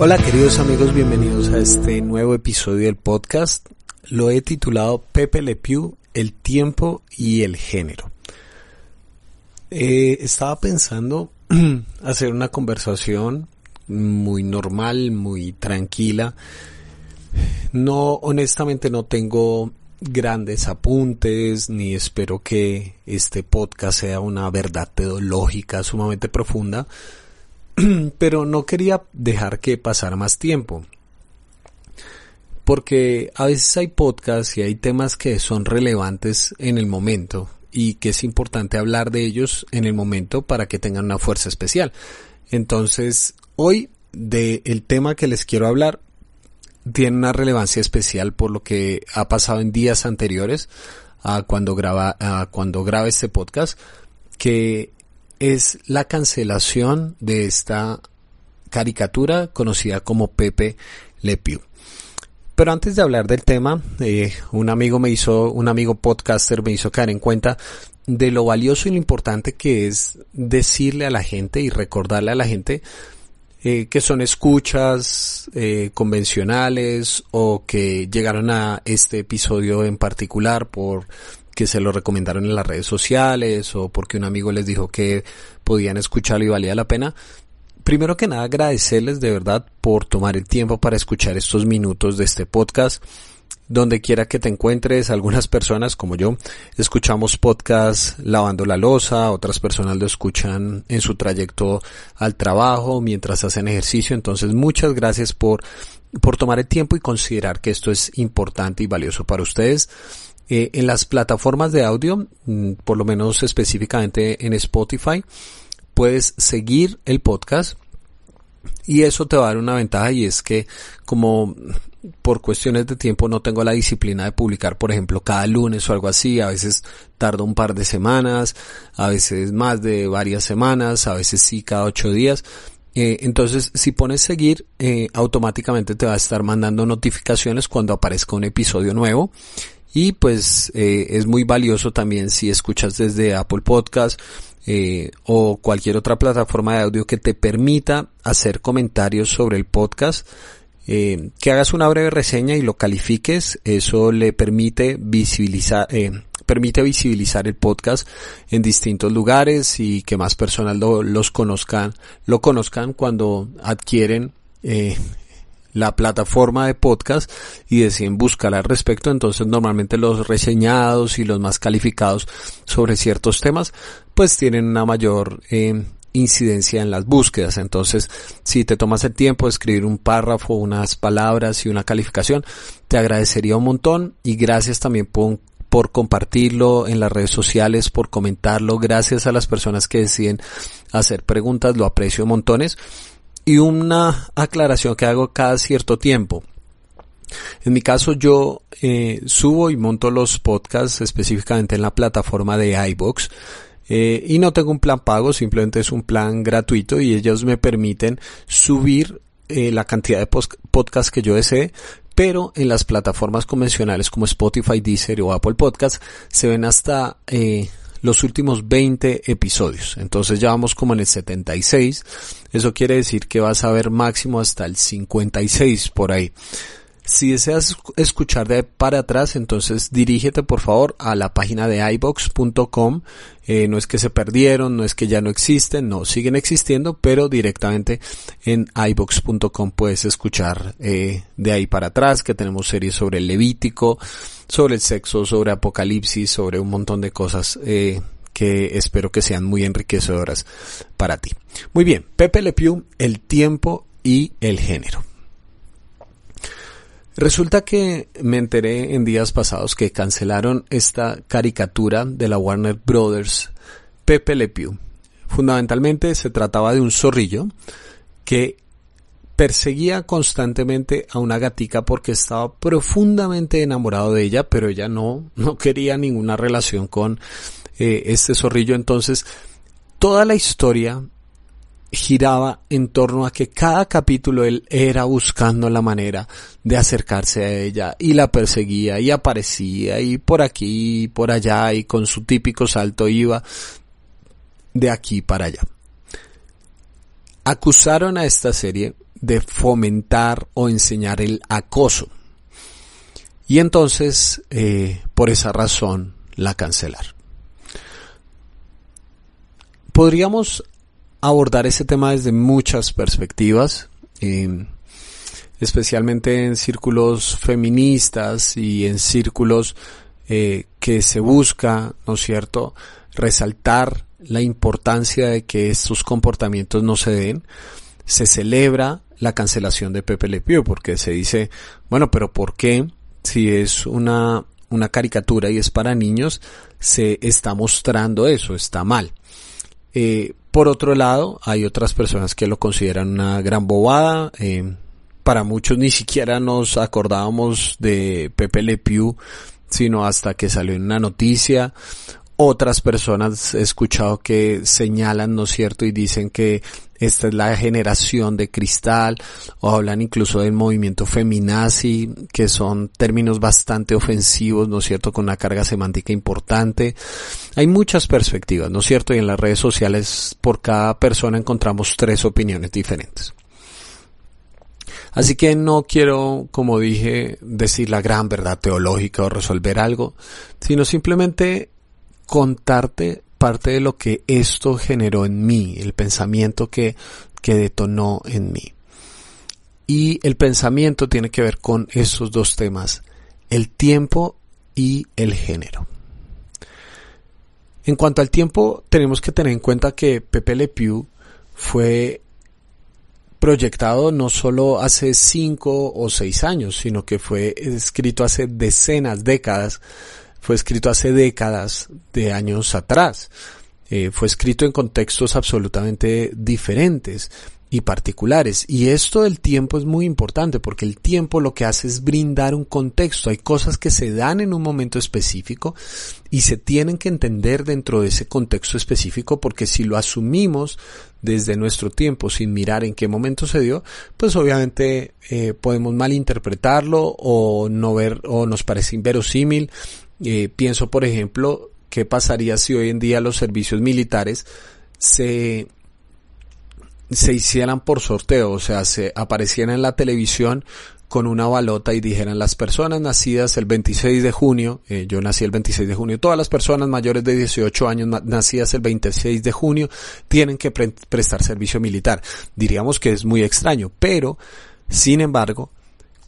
Hola queridos amigos, bienvenidos a este nuevo episodio del podcast. Lo he titulado Pepe Le Pew, el tiempo y el género. Eh, estaba pensando hacer una conversación muy normal, muy tranquila. No, honestamente no tengo grandes apuntes, ni espero que este podcast sea una verdad teológica sumamente profunda, pero no quería dejar que pasara más tiempo. Porque a veces hay podcasts y hay temas que son relevantes en el momento y que es importante hablar de ellos en el momento para que tengan una fuerza especial. Entonces, hoy del tema que les quiero hablar tiene una relevancia especial por lo que ha pasado en días anteriores a cuando graba a cuando graba este podcast que es la cancelación de esta caricatura conocida como Pepe Le Pew. Pero antes de hablar del tema, eh, un amigo me hizo, un amigo podcaster me hizo caer en cuenta de lo valioso y lo importante que es decirle a la gente y recordarle a la gente eh, que son escuchas eh, convencionales o que llegaron a este episodio en particular por que se lo recomendaron en las redes sociales o porque un amigo les dijo que podían escucharlo y valía la pena. Primero que nada agradecerles de verdad por tomar el tiempo para escuchar estos minutos de este podcast donde quiera que te encuentres, algunas personas como yo escuchamos podcast lavando la losa, otras personas lo escuchan en su trayecto al trabajo, mientras hacen ejercicio, entonces muchas gracias por, por tomar el tiempo y considerar que esto es importante y valioso para ustedes. Eh, en las plataformas de audio, mm, por lo menos específicamente en Spotify, puedes seguir el podcast y eso te va a dar una ventaja y es que como por cuestiones de tiempo no tengo la disciplina de publicar, por ejemplo, cada lunes o algo así. A veces tardo un par de semanas, a veces más de varias semanas, a veces sí cada ocho días. Eh, entonces, si pones seguir, eh, automáticamente te va a estar mandando notificaciones cuando aparezca un episodio nuevo. Y pues eh, es muy valioso también si escuchas desde Apple Podcast o cualquier otra plataforma de audio que te permita hacer comentarios sobre el podcast eh, que hagas una breve reseña y lo califiques, eso le permite visibilizar, eh, permite visibilizar el podcast en distintos lugares y que más personas lo, los conozcan, lo conozcan cuando adquieren eh, la plataforma de podcast y deciden buscar al respecto, entonces normalmente los reseñados y los más calificados sobre ciertos temas pues tienen una mayor eh, incidencia en las búsquedas. Entonces, si te tomas el tiempo de escribir un párrafo, unas palabras y una calificación, te agradecería un montón y gracias también por, compartirlo en las redes sociales, por comentarlo. Gracias a las personas que deciden hacer preguntas, lo aprecio montones. Y una aclaración que hago cada cierto tiempo. En mi caso yo eh, subo y monto los podcasts específicamente en la plataforma de iBox. Eh, y no tengo un plan pago, simplemente es un plan gratuito y ellos me permiten subir eh, la cantidad de podcasts que yo desee, pero en las plataformas convencionales como Spotify, Deezer o Apple Podcasts se ven hasta eh, los últimos 20 episodios. Entonces ya vamos como en el 76. Eso quiere decir que vas a ver máximo hasta el 56 por ahí. Si deseas escuchar de para atrás, entonces dirígete por favor a la página de ibox.com. Eh, no es que se perdieron, no es que ya no existen, no, siguen existiendo, pero directamente en ibox.com puedes escuchar eh, de ahí para atrás, que tenemos series sobre el Levítico, sobre el sexo, sobre Apocalipsis, sobre un montón de cosas. Eh, que espero que sean muy enriquecedoras para ti. Muy bien, Pepe Le Pew, el tiempo y el género. Resulta que me enteré en días pasados que cancelaron esta caricatura de la Warner Brothers, Pepe Le Pew. Fundamentalmente se trataba de un zorrillo que perseguía constantemente a una gatica porque estaba profundamente enamorado de ella, pero ella no, no quería ninguna relación con eh, este zorrillo. Entonces, toda la historia giraba en torno a que cada capítulo él era buscando la manera de acercarse a ella y la perseguía y aparecía y por aquí y por allá y con su típico salto iba de aquí para allá. Acusaron a esta serie de fomentar o enseñar el acoso. Y entonces, eh, por esa razón, la cancelar. Podríamos abordar ese tema desde muchas perspectivas, eh, especialmente en círculos feministas y en círculos eh, que se busca, ¿no es cierto?, resaltar la importancia de que estos comportamientos no se den. Se celebra la cancelación de Pepe Le Pew porque se dice, bueno, pero ¿por qué si es una, una caricatura y es para niños, se está mostrando eso, está mal? Eh, por otro lado, hay otras personas que lo consideran una gran bobada. Eh, para muchos ni siquiera nos acordábamos de Pepe Le Pew, sino hasta que salió en una noticia otras personas he escuchado que señalan, ¿no es cierto? Y dicen que esta es la generación de cristal, o hablan incluso del movimiento feminazi, que son términos bastante ofensivos, ¿no es cierto? Con una carga semántica importante. Hay muchas perspectivas, ¿no es cierto? Y en las redes sociales por cada persona encontramos tres opiniones diferentes. Así que no quiero, como dije, decir la gran verdad teológica o resolver algo, sino simplemente contarte parte de lo que esto generó en mí, el pensamiento que, que detonó en mí. Y el pensamiento tiene que ver con esos dos temas, el tiempo y el género. En cuanto al tiempo, tenemos que tener en cuenta que Pepe Le Pew fue proyectado no solo hace cinco o seis años, sino que fue escrito hace decenas, décadas, fue escrito hace décadas de años atrás. Eh, fue escrito en contextos absolutamente diferentes y particulares. Y esto del tiempo es muy importante porque el tiempo lo que hace es brindar un contexto. Hay cosas que se dan en un momento específico y se tienen que entender dentro de ese contexto específico porque si lo asumimos desde nuestro tiempo sin mirar en qué momento se dio, pues obviamente eh, podemos malinterpretarlo o no ver o nos parece inverosímil eh, pienso, por ejemplo, qué pasaría si hoy en día los servicios militares se, se hicieran por sorteo, o sea, se aparecieran en la televisión con una balota y dijeran las personas nacidas el 26 de junio, eh, yo nací el 26 de junio, todas las personas mayores de 18 años nacidas el 26 de junio tienen que prestar servicio militar. Diríamos que es muy extraño, pero sin embargo,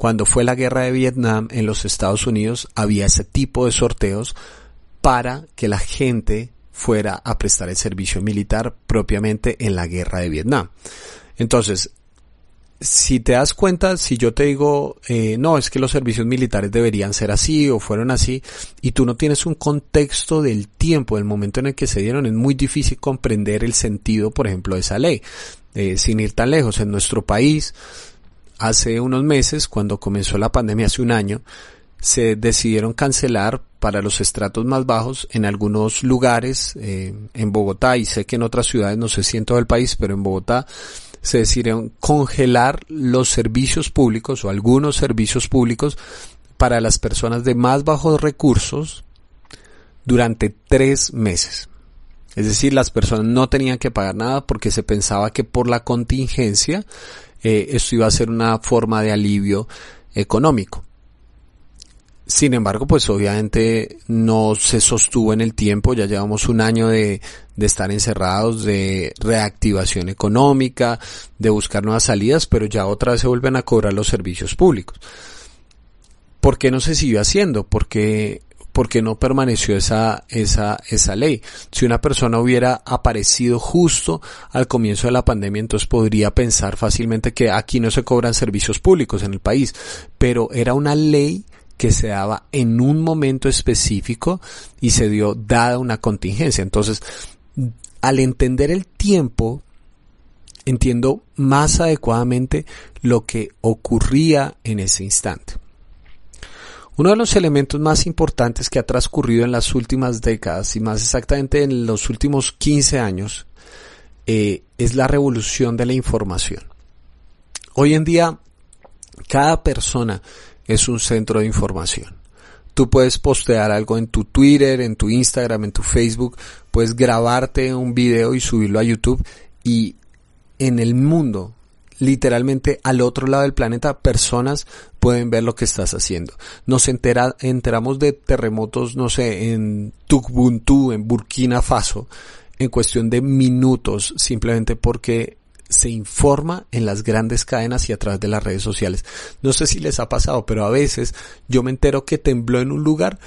cuando fue la guerra de Vietnam en los Estados Unidos había ese tipo de sorteos para que la gente fuera a prestar el servicio militar propiamente en la guerra de Vietnam. Entonces, si te das cuenta, si yo te digo, eh, no, es que los servicios militares deberían ser así o fueron así, y tú no tienes un contexto del tiempo, del momento en el que se dieron, es muy difícil comprender el sentido, por ejemplo, de esa ley. Eh, sin ir tan lejos, en nuestro país, hace unos meses, cuando comenzó la pandemia hace un año, se decidieron cancelar para los estratos más bajos en algunos lugares, eh, en Bogotá y sé que en otras ciudades, no sé si en todo el país, pero en Bogotá se decidieron congelar los servicios públicos o algunos servicios públicos para las personas de más bajos recursos durante tres meses. Es decir, las personas no tenían que pagar nada porque se pensaba que por la contingencia eh, esto iba a ser una forma de alivio económico. Sin embargo, pues obviamente no se sostuvo en el tiempo, ya llevamos un año de, de, estar encerrados, de reactivación económica, de buscar nuevas salidas, pero ya otra vez se vuelven a cobrar los servicios públicos. ¿Por qué no se siguió haciendo? Porque porque no permaneció esa, esa, esa ley. Si una persona hubiera aparecido justo al comienzo de la pandemia, entonces podría pensar fácilmente que aquí no se cobran servicios públicos en el país, pero era una ley que se daba en un momento específico y se dio dada una contingencia. Entonces, al entender el tiempo, entiendo más adecuadamente lo que ocurría en ese instante. Uno de los elementos más importantes que ha transcurrido en las últimas décadas y más exactamente en los últimos 15 años eh, es la revolución de la información. Hoy en día cada persona es un centro de información. Tú puedes postear algo en tu Twitter, en tu Instagram, en tu Facebook, puedes grabarte un video y subirlo a YouTube y en el mundo literalmente al otro lado del planeta personas pueden ver lo que estás haciendo. Nos entera, enteramos de terremotos, no sé, en Tukbuntu, en Burkina Faso, en cuestión de minutos, simplemente porque se informa en las grandes cadenas y a través de las redes sociales. No sé si les ha pasado, pero a veces yo me entero que tembló en un lugar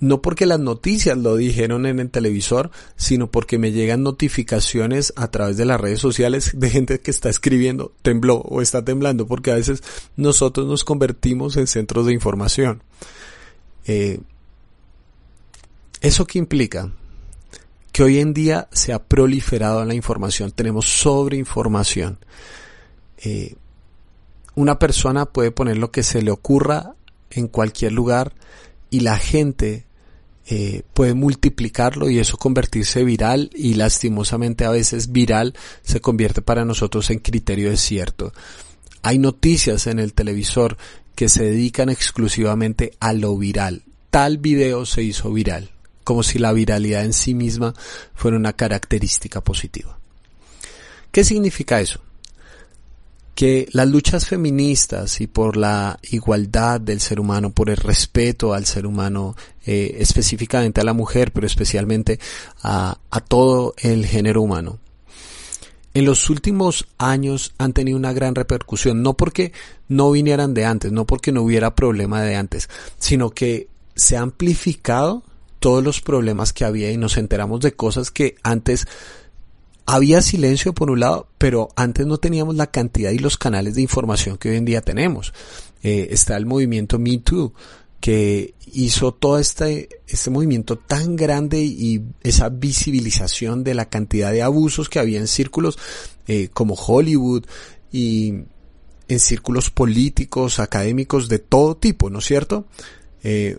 no porque las noticias lo dijeron en el televisor, sino porque me llegan notificaciones a través de las redes sociales de gente que está escribiendo tembló o está temblando, porque a veces nosotros nos convertimos en centros de información. Eh, ¿Eso qué implica? Que hoy en día se ha proliferado la información, tenemos sobreinformación. Eh, una persona puede poner lo que se le ocurra en cualquier lugar y la gente eh, puede multiplicarlo y eso convertirse viral y lastimosamente a veces viral se convierte para nosotros en criterio desierto. Hay noticias en el televisor que se dedican exclusivamente a lo viral. Tal video se hizo viral, como si la viralidad en sí misma fuera una característica positiva. ¿Qué significa eso? Que las luchas feministas y por la igualdad del ser humano, por el respeto al ser humano, eh, específicamente a la mujer, pero especialmente a, a todo el género humano, en los últimos años han tenido una gran repercusión, no porque no vinieran de antes, no porque no hubiera problema de antes, sino que se ha amplificado todos los problemas que había y nos enteramos de cosas que antes había silencio por un lado, pero antes no teníamos la cantidad y los canales de información que hoy en día tenemos. Eh, está el movimiento Me Too, que hizo todo este, este movimiento tan grande y esa visibilización de la cantidad de abusos que había en círculos eh, como Hollywood y en círculos políticos, académicos de todo tipo, ¿no es cierto? Eh,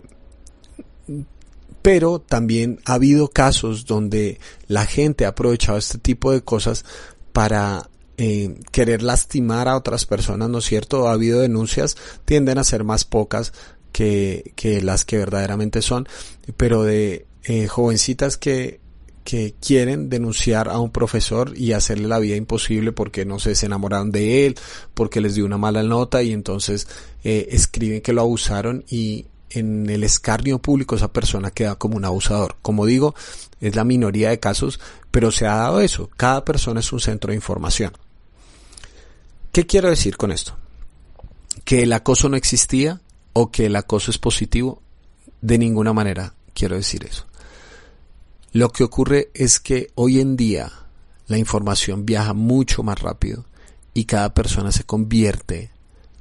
pero también ha habido casos donde la gente ha aprovechado este tipo de cosas para eh, querer lastimar a otras personas, ¿no es cierto? Ha habido denuncias, tienden a ser más pocas que, que las que verdaderamente son, pero de eh, jovencitas que, que quieren denunciar a un profesor y hacerle la vida imposible porque no se enamoraron de él, porque les dio una mala nota y entonces eh, escriben que lo abusaron y, en el escarnio público esa persona queda como un abusador. Como digo, es la minoría de casos, pero se ha dado eso. Cada persona es un centro de información. ¿Qué quiero decir con esto? ¿Que el acoso no existía o que el acoso es positivo? De ninguna manera quiero decir eso. Lo que ocurre es que hoy en día la información viaja mucho más rápido y cada persona se convierte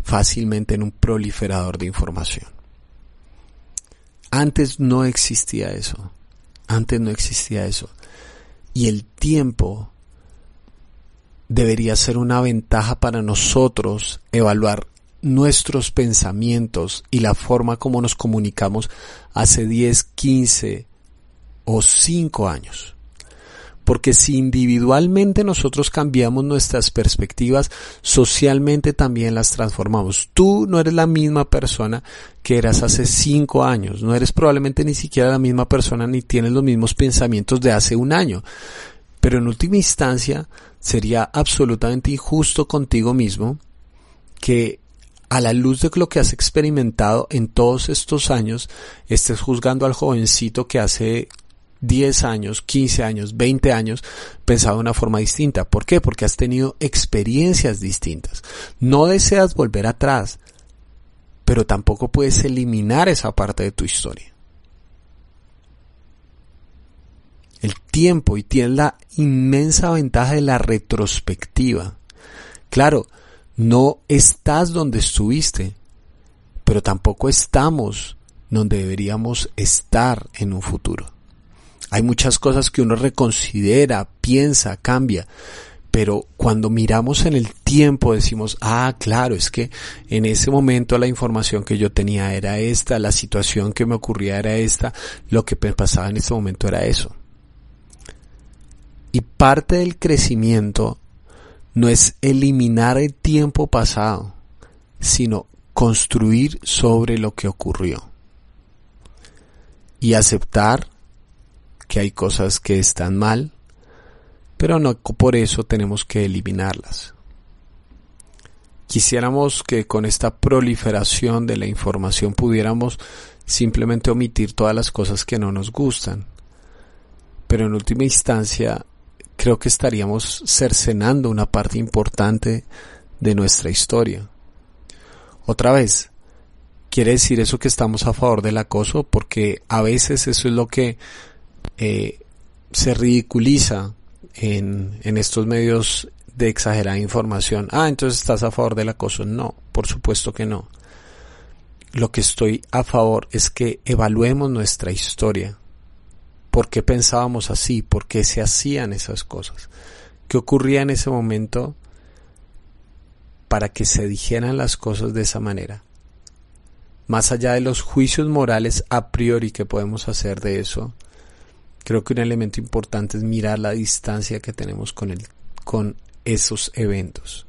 fácilmente en un proliferador de información. Antes no existía eso. Antes no existía eso. Y el tiempo debería ser una ventaja para nosotros evaluar nuestros pensamientos y la forma como nos comunicamos hace 10, 15 o 5 años. Porque si individualmente nosotros cambiamos nuestras perspectivas, socialmente también las transformamos. Tú no eres la misma persona que eras hace cinco años. No eres probablemente ni siquiera la misma persona ni tienes los mismos pensamientos de hace un año. Pero en última instancia sería absolutamente injusto contigo mismo que a la luz de lo que has experimentado en todos estos años, estés juzgando al jovencito que hace 10 años, 15 años, 20 años, pensado de una forma distinta. ¿Por qué? Porque has tenido experiencias distintas. No deseas volver atrás, pero tampoco puedes eliminar esa parte de tu historia. El tiempo y tienes la inmensa ventaja de la retrospectiva. Claro, no estás donde estuviste, pero tampoco estamos donde deberíamos estar en un futuro. Hay muchas cosas que uno reconsidera, piensa, cambia. Pero cuando miramos en el tiempo decimos, ah, claro, es que en ese momento la información que yo tenía era esta, la situación que me ocurría era esta, lo que pasaba en ese momento era eso. Y parte del crecimiento no es eliminar el tiempo pasado, sino construir sobre lo que ocurrió. Y aceptar que hay cosas que están mal, pero no por eso tenemos que eliminarlas. Quisiéramos que con esta proliferación de la información pudiéramos simplemente omitir todas las cosas que no nos gustan. Pero en última instancia, creo que estaríamos cercenando una parte importante de nuestra historia. Otra vez, quiere decir eso que estamos a favor del acoso, porque a veces eso es lo que eh, se ridiculiza en, en estos medios de exagerada información. Ah, entonces estás a favor del acoso. No, por supuesto que no. Lo que estoy a favor es que evaluemos nuestra historia. ¿Por qué pensábamos así? ¿Por qué se hacían esas cosas? ¿Qué ocurría en ese momento para que se dijeran las cosas de esa manera? Más allá de los juicios morales a priori que podemos hacer de eso, creo que un elemento importante es mirar la distancia que tenemos con el, con esos eventos.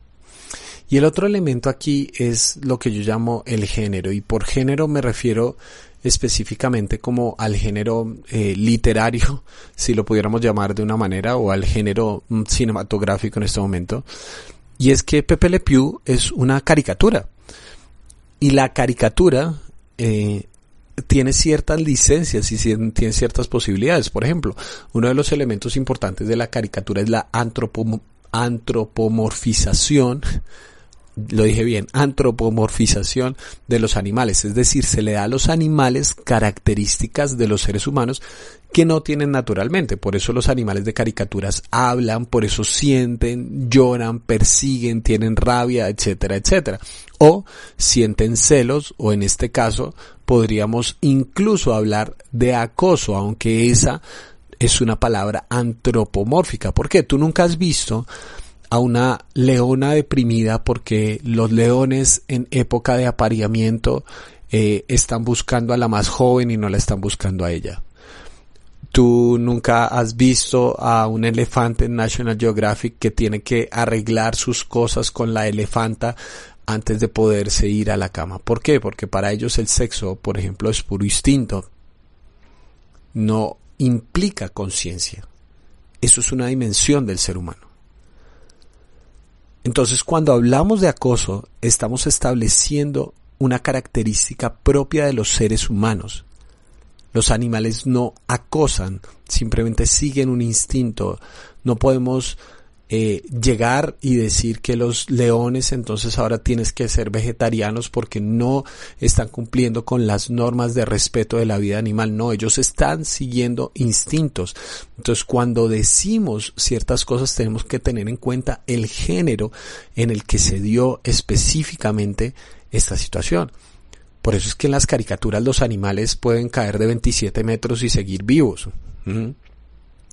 Y el otro elemento aquí es lo que yo llamo el género, y por género me refiero específicamente como al género eh, literario, si lo pudiéramos llamar de una manera, o al género mm, cinematográfico en este momento. Y es que Pepe Le Pew es una caricatura. Y la caricatura eh, tiene ciertas licencias y tiene ciertas posibilidades. Por ejemplo, uno de los elementos importantes de la caricatura es la antropomorfización antropomorfización, lo dije bien, antropomorfización de los animales, es decir, se le da a los animales características de los seres humanos que no tienen naturalmente, por eso los animales de caricaturas hablan, por eso sienten, lloran, persiguen, tienen rabia, etcétera, etcétera, o sienten celos, o en este caso podríamos incluso hablar de acoso, aunque esa es una palabra antropomórfica. ¿Por qué? Tú nunca has visto a una leona deprimida porque los leones en época de apareamiento eh, están buscando a la más joven y no la están buscando a ella. Tú nunca has visto a un elefante en National Geographic que tiene que arreglar sus cosas con la elefanta antes de poderse ir a la cama. ¿Por qué? Porque para ellos el sexo, por ejemplo, es puro instinto. No implica conciencia. Eso es una dimensión del ser humano. Entonces, cuando hablamos de acoso, estamos estableciendo una característica propia de los seres humanos. Los animales no acosan, simplemente siguen un instinto. No podemos eh, llegar y decir que los leones entonces ahora tienes que ser vegetarianos porque no están cumpliendo con las normas de respeto de la vida animal. No, ellos están siguiendo instintos. Entonces cuando decimos ciertas cosas tenemos que tener en cuenta el género en el que se dio específicamente esta situación. Por eso es que en las caricaturas los animales pueden caer de 27 metros y seguir vivos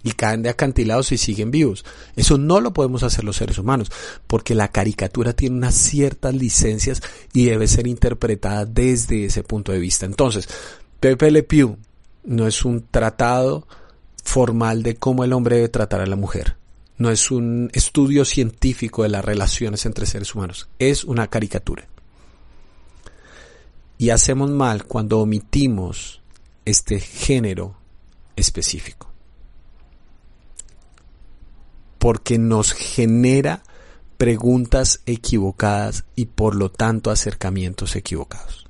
y caen de acantilados y siguen vivos. Eso no lo podemos hacer los seres humanos, porque la caricatura tiene unas ciertas licencias y debe ser interpretada desde ese punto de vista. Entonces, Pepe Le no es un tratado formal de cómo el hombre debe tratar a la mujer. No es un estudio científico de las relaciones entre seres humanos. Es una caricatura. Y hacemos mal cuando omitimos este género específico porque nos genera preguntas equivocadas y por lo tanto acercamientos equivocados.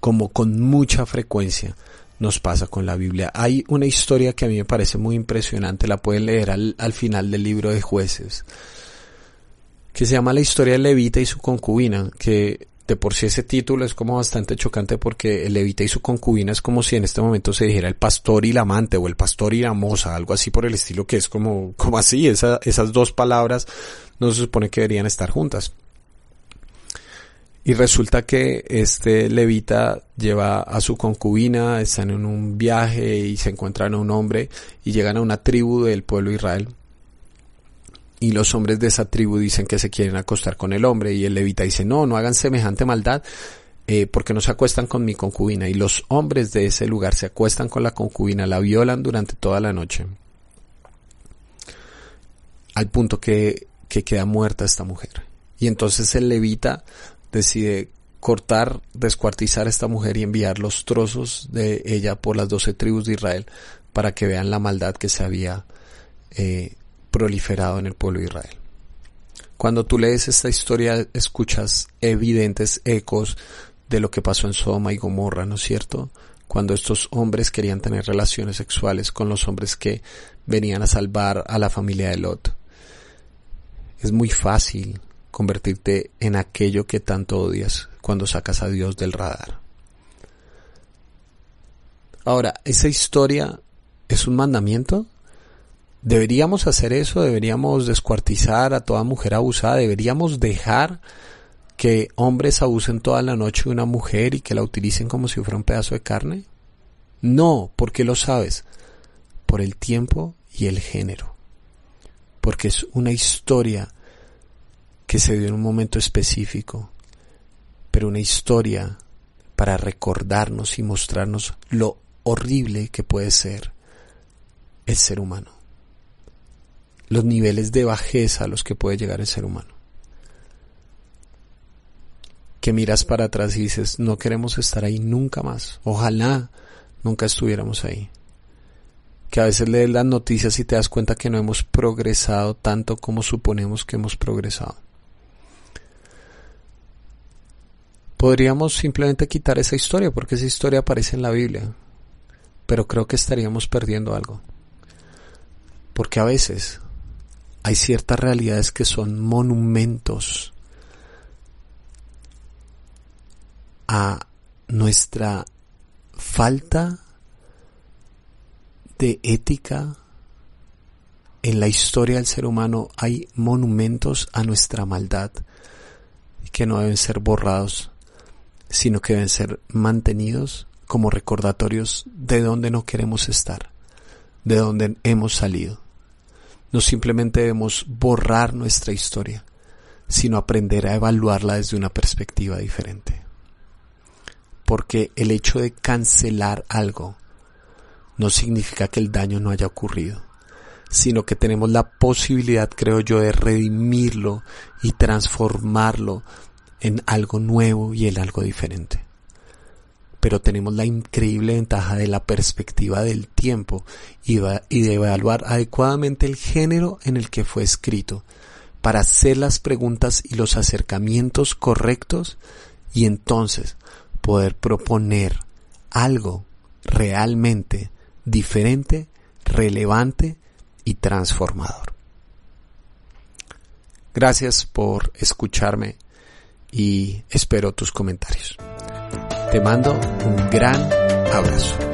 Como con mucha frecuencia nos pasa con la Biblia. Hay una historia que a mí me parece muy impresionante, la pueden leer al, al final del libro de jueces, que se llama La historia de Levita y su concubina, que de por sí ese título es como bastante chocante porque el levita y su concubina es como si en este momento se dijera el pastor y la amante o el pastor y la moza, algo así por el estilo que es como, como así, esas dos palabras no se supone que deberían estar juntas. Y resulta que este levita lleva a su concubina, están en un viaje y se encuentran a un hombre y llegan a una tribu del pueblo Israel y los hombres de esa tribu dicen que se quieren acostar con el hombre y el levita dice no, no hagan semejante maldad eh, porque no se acuestan con mi concubina y los hombres de ese lugar se acuestan con la concubina, la violan durante toda la noche. Al punto que, que queda muerta esta mujer. Y entonces el levita decide cortar, descuartizar a esta mujer y enviar los trozos de ella por las doce tribus de Israel para que vean la maldad que se había eh, proliferado en el pueblo de Israel. Cuando tú lees esta historia escuchas evidentes ecos de lo que pasó en Sodoma y Gomorra, ¿no es cierto? Cuando estos hombres querían tener relaciones sexuales con los hombres que venían a salvar a la familia de Lot. Es muy fácil convertirte en aquello que tanto odias cuando sacas a Dios del radar. Ahora, ¿esa historia es un mandamiento? ¿Deberíamos hacer eso? ¿Deberíamos descuartizar a toda mujer abusada? ¿Deberíamos dejar que hombres abusen toda la noche de una mujer y que la utilicen como si fuera un pedazo de carne? No, porque lo sabes, por el tiempo y el género, porque es una historia que se dio en un momento específico, pero una historia para recordarnos y mostrarnos lo horrible que puede ser el ser humano los niveles de bajeza a los que puede llegar el ser humano. Que miras para atrás y dices, no queremos estar ahí nunca más. Ojalá nunca estuviéramos ahí. Que a veces lees las noticias y te das cuenta que no hemos progresado tanto como suponemos que hemos progresado. Podríamos simplemente quitar esa historia porque esa historia aparece en la Biblia, pero creo que estaríamos perdiendo algo. Porque a veces hay ciertas realidades que son monumentos a nuestra falta de ética en la historia del ser humano hay monumentos a nuestra maldad que no deben ser borrados, sino que deben ser mantenidos como recordatorios de donde no queremos estar, de donde hemos salido. No simplemente debemos borrar nuestra historia, sino aprender a evaluarla desde una perspectiva diferente. Porque el hecho de cancelar algo no significa que el daño no haya ocurrido, sino que tenemos la posibilidad, creo yo, de redimirlo y transformarlo en algo nuevo y en algo diferente pero tenemos la increíble ventaja de la perspectiva del tiempo y, de evaluar adecuadamente el género en el que fue escrito para hacer las preguntas y los acercamientos correctos y entonces poder proponer algo realmente diferente, relevante y transformador. Gracias por escucharme y espero tus comentarios. Te mando un gran abrazo.